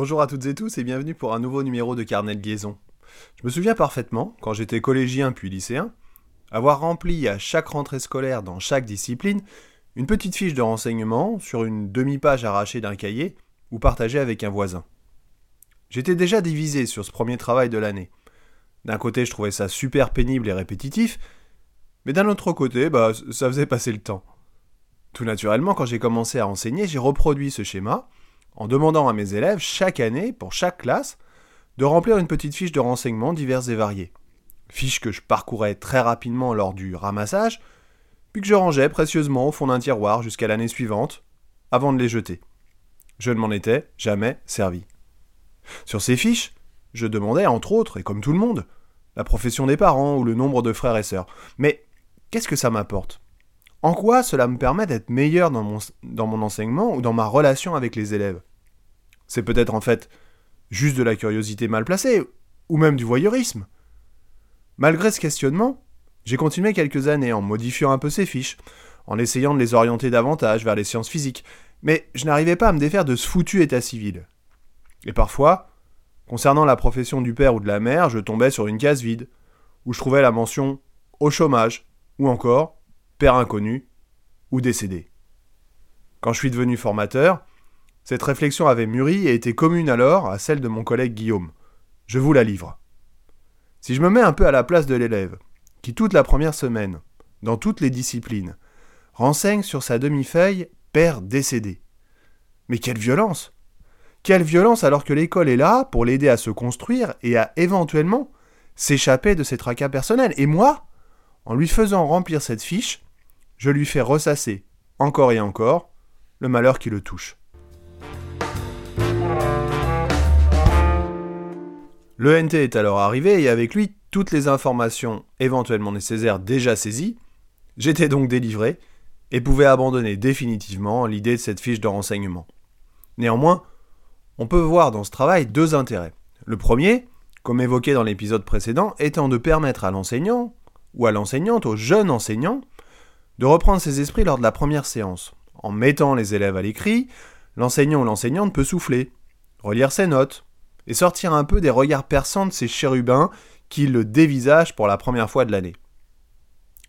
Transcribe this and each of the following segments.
Bonjour à toutes et tous et bienvenue pour un nouveau numéro de Carnet de liaison. Je me souviens parfaitement, quand j'étais collégien puis lycéen, avoir rempli à chaque rentrée scolaire dans chaque discipline une petite fiche de renseignement sur une demi-page arrachée d'un cahier ou partagée avec un voisin. J'étais déjà divisé sur ce premier travail de l'année. D'un côté, je trouvais ça super pénible et répétitif, mais d'un autre côté, bah, ça faisait passer le temps. Tout naturellement, quand j'ai commencé à enseigner, j'ai reproduit ce schéma en demandant à mes élèves chaque année, pour chaque classe, de remplir une petite fiche de renseignements divers et variés. Fiche que je parcourais très rapidement lors du ramassage, puis que je rangeais précieusement au fond d'un tiroir jusqu'à l'année suivante, avant de les jeter. Je ne m'en étais jamais servi. Sur ces fiches, je demandais, entre autres, et comme tout le monde, la profession des parents ou le nombre de frères et sœurs. Mais qu'est-ce que ça m'apporte? En quoi cela me permet d'être meilleur dans mon, enseignement ou dans ma relation avec les élèves? C'est peut-être en fait juste de la curiosité mal placée, ou même du voyeurisme. Malgré ce questionnement, j'ai continué quelques années en modifiant un peu ces fiches, en essayant de les orienter davantage vers les sciences physiques, mais je n'arrivais pas à me défaire de ce foutu état civil. Et parfois, concernant la profession du père ou de la mère, je tombais sur une case vide, où je trouvais la mention au chômage, ou encore père inconnu ou décédé. Quand je suis devenu formateur, cette réflexion avait mûri et était commune alors à celle de mon collègue Guillaume. Je vous la livre. Si je me mets un peu à la place de l'élève, qui toute la première semaine, dans toutes les disciplines, renseigne sur sa demi-feuille père décédé. Mais quelle violence Quelle violence alors que l'école est là pour l'aider à se construire et à éventuellement s'échapper de ses tracas personnels. Et moi, en lui faisant remplir cette fiche, je lui fais ressasser, encore et encore, le malheur qui le touche. L'ENT est alors arrivé et avec lui toutes les informations éventuellement nécessaires déjà saisies. J'étais donc délivré et pouvais abandonner définitivement l'idée de cette fiche de renseignement. Néanmoins, on peut voir dans ce travail deux intérêts. Le premier, comme évoqué dans l'épisode précédent, étant de permettre à l'enseignant, ou à l'enseignante, au jeune enseignant, de reprendre ses esprits lors de la première séance. En mettant les élèves à l'écrit, l'enseignant ou l'enseignante peut souffler, relire ses notes, et sortir un peu des regards perçants de ces chérubins qui le dévisagent pour la première fois de l'année.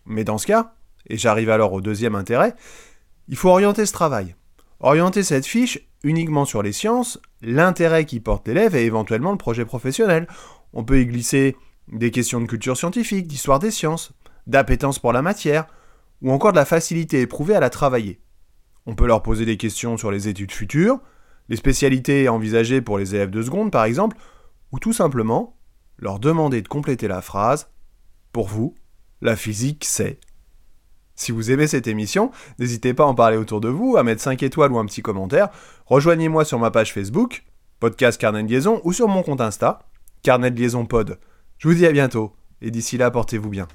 Mais dans ce cas, et j'arrive alors au deuxième intérêt, il faut orienter ce travail. Orienter cette fiche uniquement sur les sciences, l'intérêt qui porte l'élève et éventuellement le projet professionnel. On peut y glisser des questions de culture scientifique, d'histoire des sciences, d'appétence pour la matière, ou encore de la facilité éprouvée à la travailler. On peut leur poser des questions sur les études futures, les spécialités envisagées pour les élèves de seconde par exemple, ou tout simplement leur demander de compléter la phrase Pour vous, la physique c'est. Si vous aimez cette émission, n'hésitez pas à en parler autour de vous, à mettre 5 étoiles ou un petit commentaire. Rejoignez-moi sur ma page Facebook, podcast Carnet de Liaison, ou sur mon compte Insta, Carnet de Liaison Pod. Je vous dis à bientôt, et d'ici là, portez-vous bien.